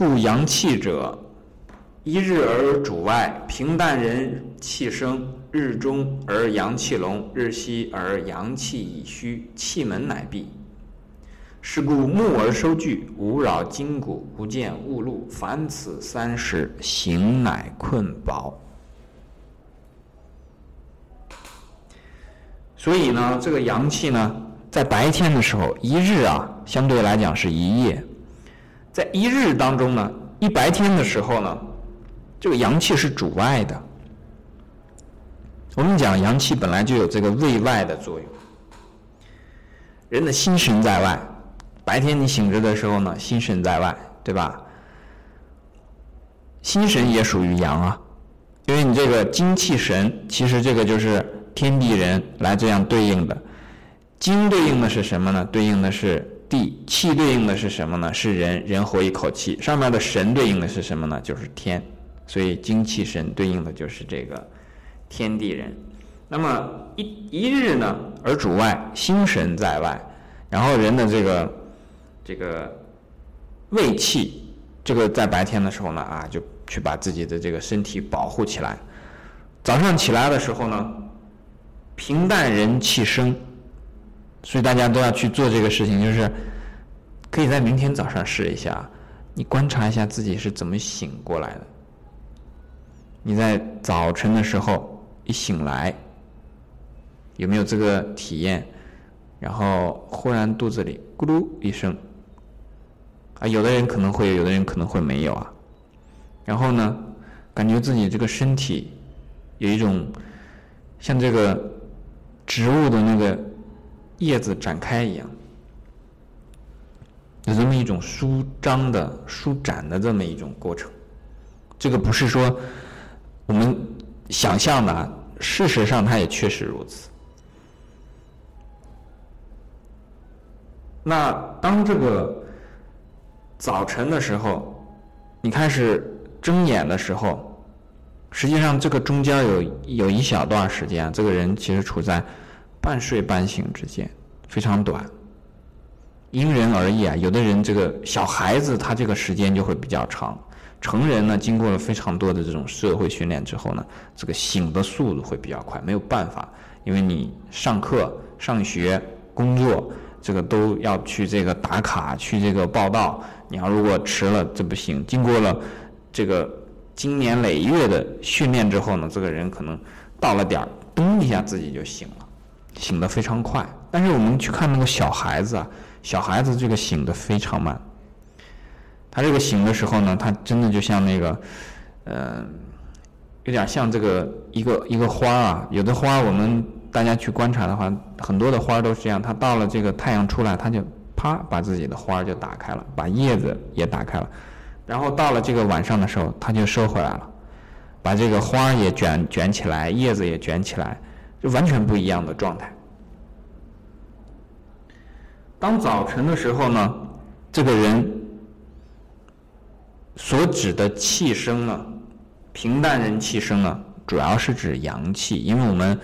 故阳气者，一日而主外，平淡人气生；日中而阳气隆，日西而阳气已虚，气门乃闭。是故目而收聚，无扰筋骨，不见物路。凡此三时，形乃困饱。所以呢，这个阳气呢，在白天的时候，一日啊，相对来讲是一夜；在一日当中呢，一白天的时候呢，这个阳气是主外的。我们讲阳气本来就有这个卫外的作用，人的心神在外。白天你醒着的时候呢，心神在外，对吧？心神也属于阳啊，因为你这个精气神，其实这个就是天地人来这样对应的。精对应的是什么呢？对应的是地。气对应的是什么呢？是人，人活一口气。上面的神对应的是什么呢？就是天。所以精气神对应的就是这个天地人。那么一一日呢，而主外，心神在外，然后人的这个。这个胃气，这个在白天的时候呢，啊，就去把自己的这个身体保护起来。早上起来的时候呢，平淡人气生，所以大家都要去做这个事情，就是可以在明天早上试一下，你观察一下自己是怎么醒过来的。你在早晨的时候一醒来，有没有这个体验？然后忽然肚子里咕噜一声。啊，有的人可能会有，有的人可能会没有啊。然后呢，感觉自己这个身体有一种像这个植物的那个叶子展开一样，有这么一种舒张的、舒展的这么一种过程。这个不是说我们想象的，事实上它也确实如此。那当这个。早晨的时候，你开始睁眼的时候，实际上这个中间有有一小段时间，这个人其实处在半睡半醒之间，非常短。因人而异啊，有的人这个小孩子他这个时间就会比较长，成人呢经过了非常多的这种社会训练之后呢，这个醒的速度会比较快，没有办法，因为你上课、上学、工作。这个都要去这个打卡，去这个报道。你要如果迟了，这不行。经过了这个经年累月的训练之后呢，这个人可能到了点儿，咚一下自己就醒了，醒得非常快。但是我们去看那个小孩子啊，小孩子这个醒得非常慢。他这个醒的时候呢，他真的就像那个，呃，有点像这个一个一个花啊。有的花我们。大家去观察的话，很多的花都是这样。它到了这个太阳出来，它就啪把自己的花就打开了，把叶子也打开了。然后到了这个晚上的时候，它就收回来了，把这个花也卷卷起来，叶子也卷起来，就完全不一样的状态。当早晨的时候呢，这个人所指的气声呢，平淡人气声呢，主要是指阳气，因为我们。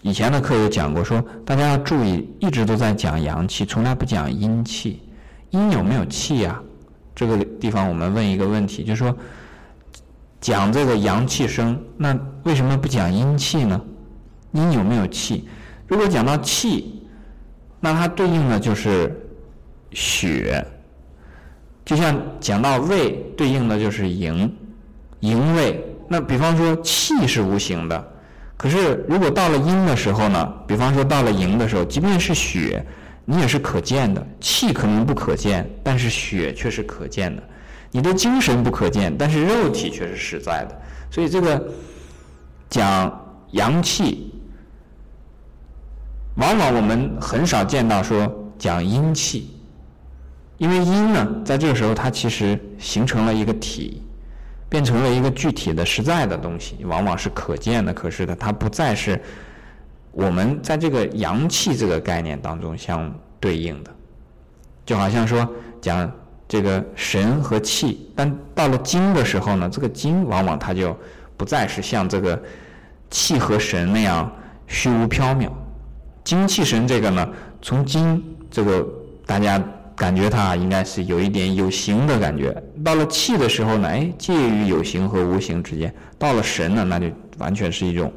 以前的课有讲过，说大家要注意，一直都在讲阳气，从来不讲阴气。阴有没有气呀？这个地方我们问一个问题，就是说，讲这个阳气生，那为什么不讲阴气呢？阴有没有气？如果讲到气，那它对应的就是血，就像讲到胃，对应的就是营，营卫。那比方说，气是无形的。可是，如果到了阴的时候呢？比方说到了营的时候，即便是血，你也是可见的；气可能不可见，但是血却是可见的。你的精神不可见，但是肉体却是实在的。所以，这个讲阳气，往往我们很少见到说讲阴气，因为阴呢，在这个时候它其实形成了一个体。变成了一个具体的、实在的东西，往往是可见的、可视的，它不再是我们在这个阳气这个概念当中相对应的。就好像说讲这个神和气，但到了精的时候呢，这个精往往它就不再是像这个气和神那样虚无缥缈。精气神这个呢，从精这个大家感觉它应该是有一点有形的感觉。到了气的时候呢，哎，介于有形和无形之间。到了神呢，那就完全是一种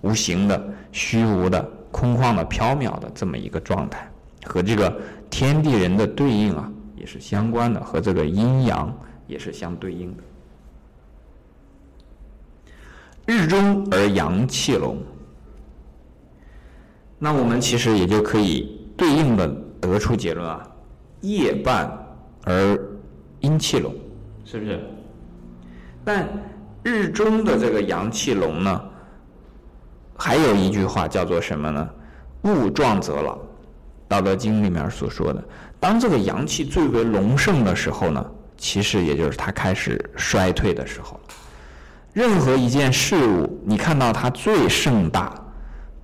无形的、虚无的、空旷的、缥缈的这么一个状态，和这个天地人的对应啊，也是相关的，和这个阴阳也是相对应的。日中而阳气隆，那我们其实也就可以对应的得出结论啊，夜半而阴气隆，是不是？但日中的这个阳气隆呢，还有一句话叫做什么呢？物壮则老，《道德经》里面所说的，当这个阳气最为隆盛的时候呢，其实也就是它开始衰退的时候。任何一件事物，你看到它最盛大、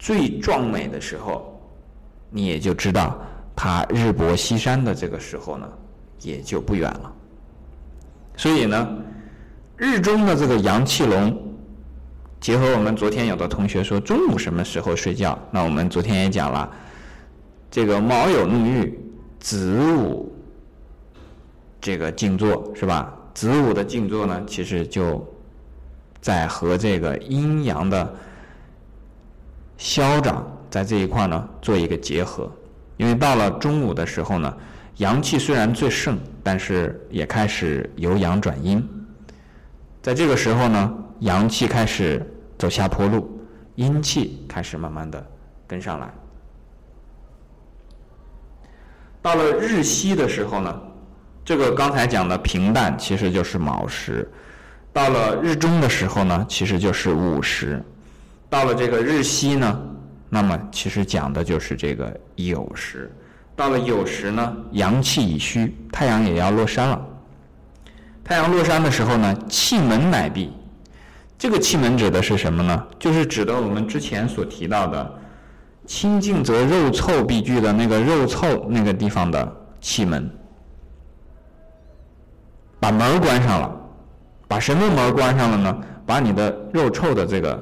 最壮美的时候，你也就知道它日薄西山的这个时候呢，也就不远了。所以呢，日中的这个阳气隆，结合我们昨天有的同学说中午什么时候睡觉，那我们昨天也讲了，这个卯酉怒玉，子午这个静坐是吧？子午的静坐呢，其实就。在和这个阴阳的消长在这一块呢做一个结合，因为到了中午的时候呢，阳气虽然最盛，但是也开始由阳转阴。在这个时候呢，阳气开始走下坡路，阴气开始慢慢的跟上来。到了日西的时候呢，这个刚才讲的平淡其实就是卯时。到了日中的时候呢，其实就是午时；到了这个日西呢，那么其实讲的就是这个酉时。到了酉时呢，阳气已虚，太阳也要落山了。太阳落山的时候呢，气门乃闭。这个气门指的是什么呢？就是指的我们之前所提到的“清净则肉臭必聚”的那个肉臭那个地方的气门，把门关上了。把什么门关上了呢？把你的肉臭的这个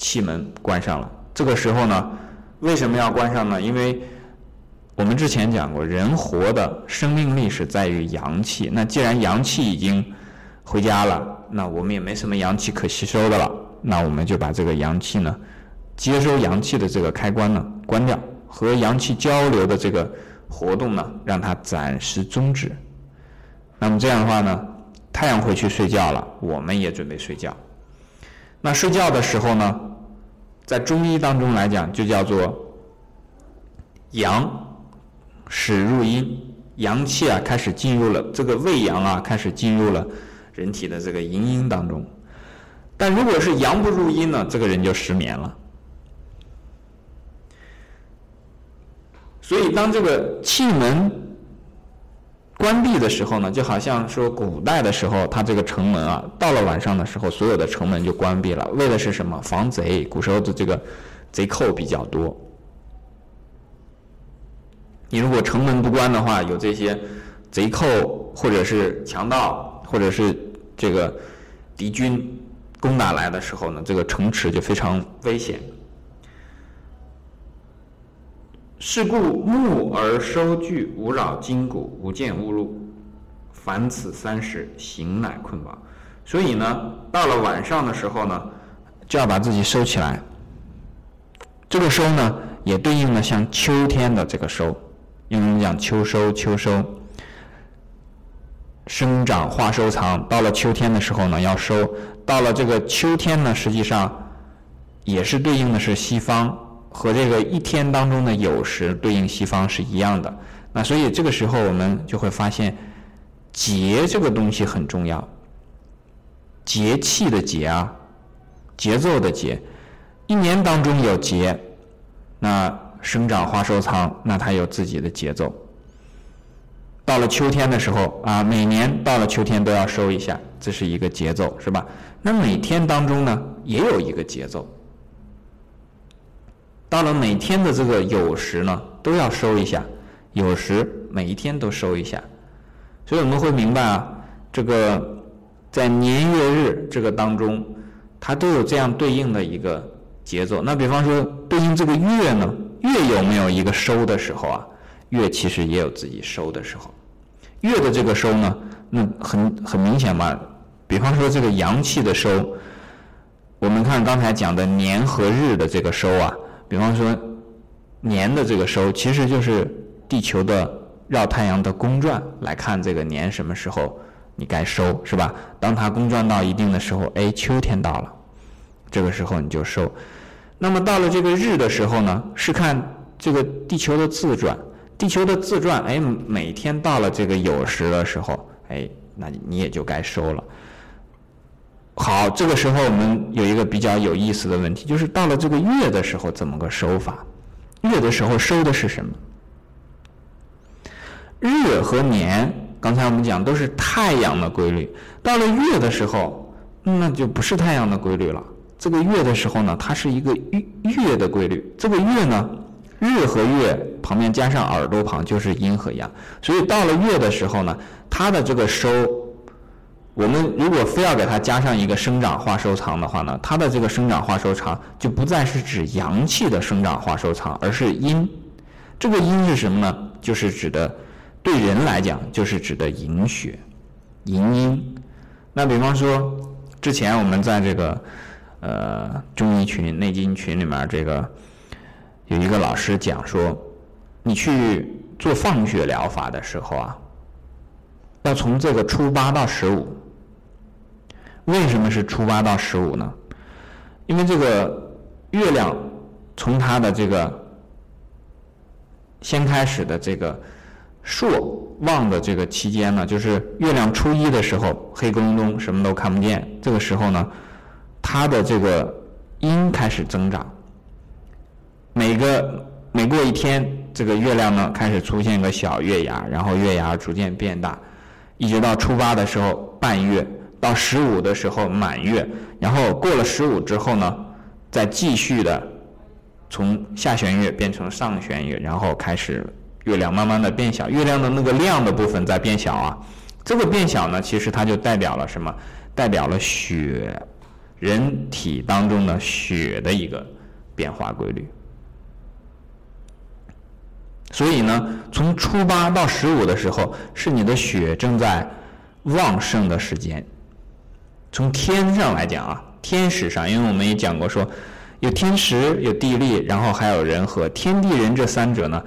气门关上了。这个时候呢，为什么要关上呢？因为我们之前讲过，人活的生命力是在于阳气。那既然阳气已经回家了，那我们也没什么阳气可吸收的了。那我们就把这个阳气呢，接收阳气的这个开关呢关掉，和阳气交流的这个活动呢，让它暂时终止。那么这样的话呢？太阳回去睡觉了，我们也准备睡觉。那睡觉的时候呢，在中医当中来讲，就叫做阳始入阴，阳气啊开始进入了这个胃阳啊，开始进入了人体的这个营阴当中。但如果是阳不入阴呢，这个人就失眠了。所以当这个气门。关闭的时候呢，就好像说古代的时候，它这个城门啊，到了晚上的时候，所有的城门就关闭了，为的是什么？防贼。古时候的这个贼寇比较多，你如果城门不关的话，有这些贼寇或者是强盗或者是这个敌军攻打来的时候呢，这个城池就非常危险。是故木而收聚，无扰筋骨，无见物入。凡此三时，行乃困饱。所以呢，到了晚上的时候呢，就要把自己收起来。这个收呢，也对应了像秋天的这个收，因为我们讲秋收，秋收，生长化收藏。到了秋天的时候呢，要收。到了这个秋天呢，实际上也是对应的是西方。和这个一天当中的酉时对应西方是一样的，那所以这个时候我们就会发现，节这个东西很重要。节气的节啊，节奏的节，一年当中有节，那生长花收藏，那它有自己的节奏。到了秋天的时候啊，每年到了秋天都要收一下，这是一个节奏，是吧？那每天当中呢，也有一个节奏。到了每天的这个酉时呢，都要收一下，酉时每一天都收一下，所以我们会明白啊，这个在年月日这个当中，它都有这样对应的一个节奏。那比方说对应这个月呢，月有没有一个收的时候啊？月其实也有自己收的时候。月的这个收呢，那很很明显嘛。比方说这个阳气的收，我们看刚才讲的年和日的这个收啊，比方说年的这个收，其实就是地球的绕太阳的公转来看这个年什么时候你该收，是吧？当它公转到一定的时候，哎，秋天到了，这个时候你就收。那么到了这个日的时候呢，是看这个地球的自转。地球的自转，哎，每天到了这个酉时的时候，哎，那你也就该收了。好，这个时候我们有一个比较有意思的问题，就是到了这个月的时候怎么个收法？月的时候收的是什么？日和年，刚才我们讲都是太阳的规律，到了月的时候，那就不是太阳的规律了。这个月的时候呢，它是一个月月的规律。这个月呢？日和月旁边加上耳朵旁就是阴和阳，所以到了月的时候呢，它的这个收，我们如果非要给它加上一个生长化收藏的话呢，它的这个生长化收藏就不再是指阳气的生长化收藏，而是阴。这个阴是什么呢？就是指的对人来讲，就是指的营血、营阴。那比方说，之前我们在这个呃中医群、内经群里面这个。有一个老师讲说，你去做放血疗法的时候啊，要从这个初八到十五。为什么是初八到十五呢？因为这个月亮从它的这个先开始的这个朔望的这个期间呢，就是月亮初一的时候，黑咕隆咚，什么都看不见。这个时候呢，它的这个阴开始增长。每个每过一天，这个月亮呢开始出现个小月牙，然后月牙逐渐变大，一直到初八的时候半月，到十五的时候满月，然后过了十五之后呢，再继续的从下弦月变成上弦月，然后开始月亮慢慢的变小，月亮的那个亮的部分在变小啊。这个变小呢，其实它就代表了什么？代表了血，人体当中的血的一个变化规律。所以呢，从初八到十五的时候，是你的血正在旺盛的时间。从天上来讲啊，天时上，因为我们也讲过说，有天时，有地利，然后还有人和。天地人这三者呢，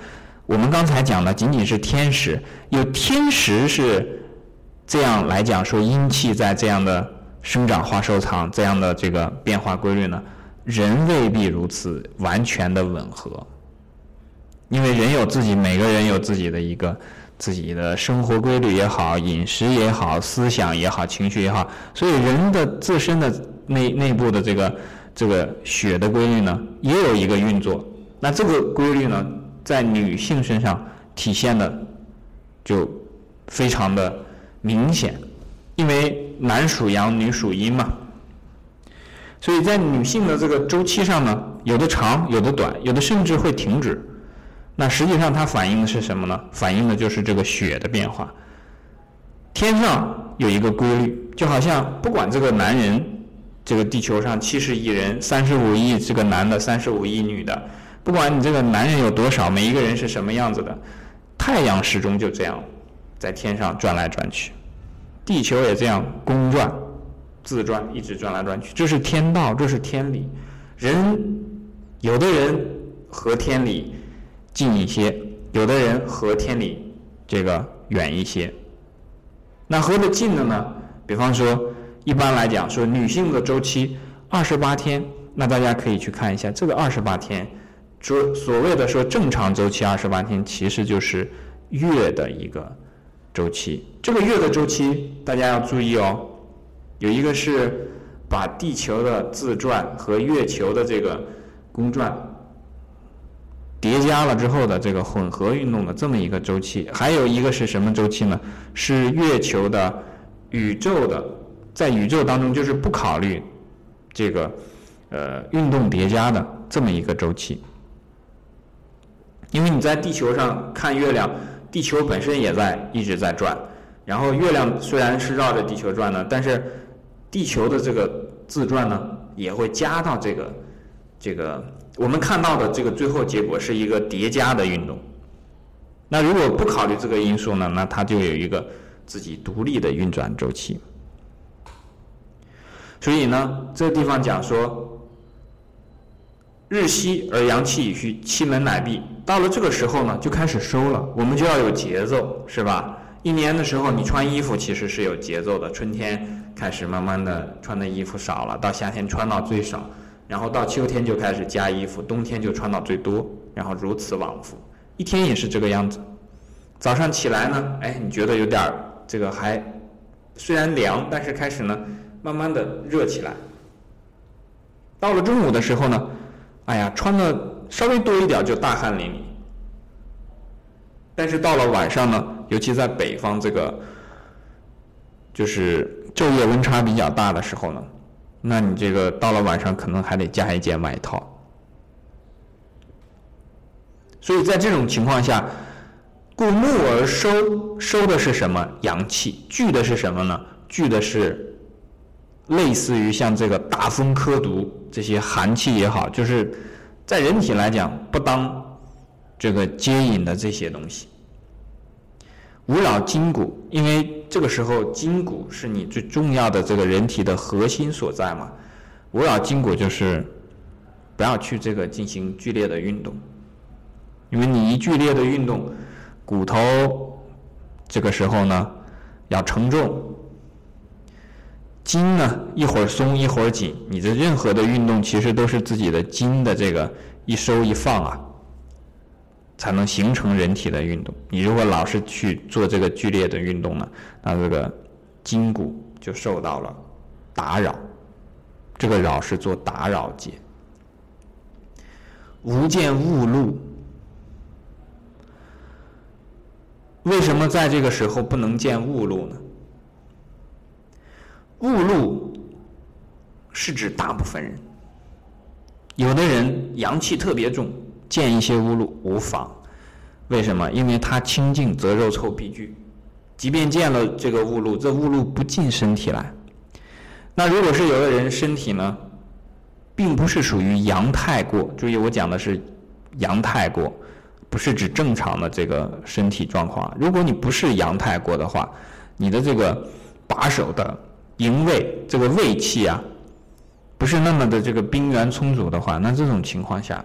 我们刚才讲的仅仅是天时，有天时是这样来讲说，阴气在这样的生长、化、收藏这样的这个变化规律呢，人未必如此完全的吻合。因为人有自己，每个人有自己的一个自己的生活规律也好，饮食也好，思想也好，情绪也好，所以人的自身的内内部的这个这个血的规律呢，也有一个运作。那这个规律呢，在女性身上体现的就非常的明显，因为男属阳，女属阴嘛。所以在女性的这个周期上呢，有的长，有的短，有的甚至会停止。那实际上它反映的是什么呢？反映的就是这个血的变化。天上有一个规律，就好像不管这个男人，这个地球上七十亿人，三十五亿这个男的，三十五亿女的，不管你这个男人有多少，每一个人是什么样子的，太阳始终就这样在天上转来转去，地球也这样公转、自转，一直转来转去，这是天道，这是天理。人有的人和天理。近一些，有的人和天理这个远一些。那和的近的呢？比方说，一般来讲说女性的周期二十八天，那大家可以去看一下这个二十八天，说所谓的说正常周期二十八天，其实就是月的一个周期。这个月的周期大家要注意哦，有一个是把地球的自转和月球的这个公转。叠加了之后的这个混合运动的这么一个周期，还有一个是什么周期呢？是月球的宇宙的，在宇宙当中就是不考虑这个呃运动叠加的这么一个周期。因为你在地球上看月亮，地球本身也在一直在转，然后月亮虽然是绕着地球转的，但是地球的这个自转呢也会加到这个这个。我们看到的这个最后结果是一个叠加的运动。那如果不考虑这个因素呢，那它就有一个自己独立的运转周期。所以呢，这个地方讲说，日西而阳气已虚，气门乃闭。到了这个时候呢，就开始收了。我们就要有节奏，是吧？一年的时候，你穿衣服其实是有节奏的。春天开始慢慢的穿的衣服少了，到夏天穿到最少，然后到秋天就开始加衣服，冬天就穿到最多，然后如此往复。一天也是这个样子。早上起来呢，哎，你觉得有点儿这个还虽然凉，但是开始呢。慢慢的热起来，到了中午的时候呢，哎呀，穿的稍微多一点就大汗淋漓。但是到了晚上呢，尤其在北方这个，就是昼夜温差比较大的时候呢，那你这个到了晚上可能还得加一件外套。所以在这种情况下，故木而收，收的是什么？阳气，聚的是什么呢？聚的是。类似于像这个大风科毒这些寒气也好，就是在人体来讲不当这个接引的这些东西，无扰筋骨，因为这个时候筋骨是你最重要的这个人体的核心所在嘛。无扰筋骨就是不要去这个进行剧烈的运动，因为你一剧烈的运动，骨头这个时候呢要承重。筋呢，一会儿松一会儿紧，你的任何的运动其实都是自己的筋的这个一收一放啊，才能形成人体的运动。你如果老是去做这个剧烈的运动呢，那这个筋骨就受到了打扰。这个扰是做打扰节。无见物露，为什么在这个时候不能见物露呢？雾露是指大部分人，有的人阳气特别重，见一些雾露无妨。为什么？因为他清净则肉臭必聚，即便见了这个雾露，这雾露不进身体来。那如果是有的人身体呢，并不是属于阳太过，注意我讲的是阳太过，不是指正常的这个身体状况。如果你不是阳太过的话，你的这个把手的。营卫这个胃气啊，不是那么的这个兵源充足的话，那这种情况下，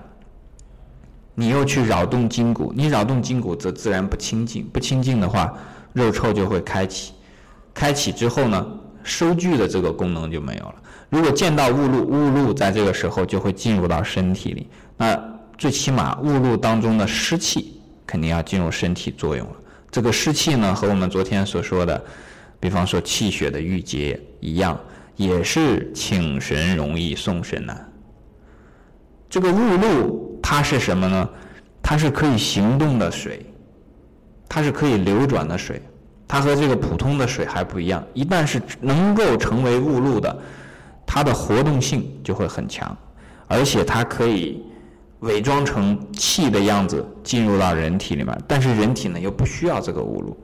你又去扰动筋骨，你扰动筋骨则自然不清净，不清净的话，肉臭就会开启，开启之后呢，收聚的这个功能就没有了。如果见到雾露，雾露在这个时候就会进入到身体里，那最起码雾露当中的湿气肯定要进入身体作用了。这个湿气呢，和我们昨天所说的。比方说气血的郁结一样，也是请神容易送神难。这个雾露它是什么呢？它是可以行动的水，它是可以流转的水，它和这个普通的水还不一样。一旦是能够成为雾露的，它的活动性就会很强，而且它可以伪装成气的样子进入到人体里面，但是人体呢又不需要这个雾露。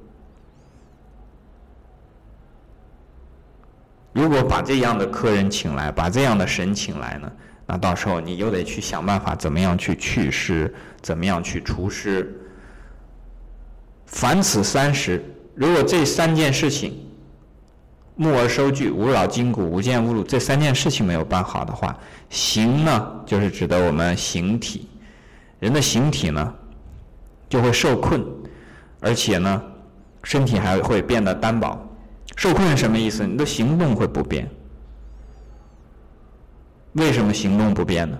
如果把这样的客人请来，把这样的神请来呢，那到时候你又得去想办法，怎么样去祛湿，怎么样去除湿。凡此三十，如果这三件事情，木而收聚，无扰筋骨，无见物露，这三件事情没有办好的话，形呢，就是指的我们形体，人的形体呢，就会受困，而且呢，身体还会变得单薄。受困是什么意思？你的行动会不便。为什么行动不便呢？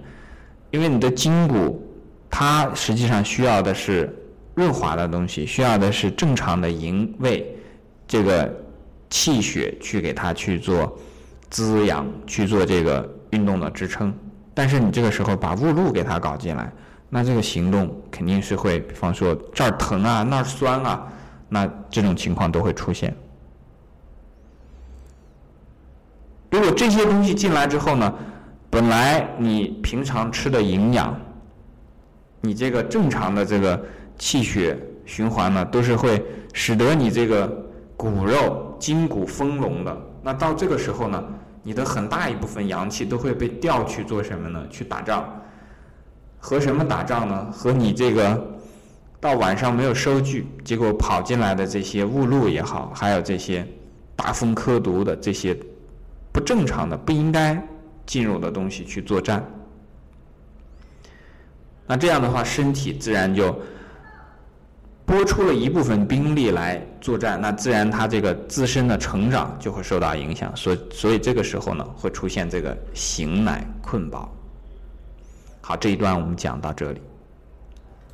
因为你的筋骨，它实际上需要的是润滑的东西，需要的是正常的营卫这个气血去给它去做滋养，去做这个运动的支撑。但是你这个时候把雾露给它搞进来，那这个行动肯定是会，比方说这儿疼啊，那儿酸啊，那这种情况都会出现。如果这些东西进来之后呢，本来你平常吃的营养，你这个正常的这个气血循环呢，都是会使得你这个骨肉筋骨丰隆的。那到这个时候呢，你的很大一部分阳气都会被调去做什么呢？去打仗。和什么打仗呢？和你这个到晚上没有收据，结果跑进来的这些误入也好，还有这些大风科毒的这些不正常的、不应该进入的东西去作战，那这样的话，身体自然就拨出了一部分兵力来作战，那自然他这个自身的成长就会受到影响，所所以这个时候呢，会出现这个形乃困饱。好，这一段我们讲到这里。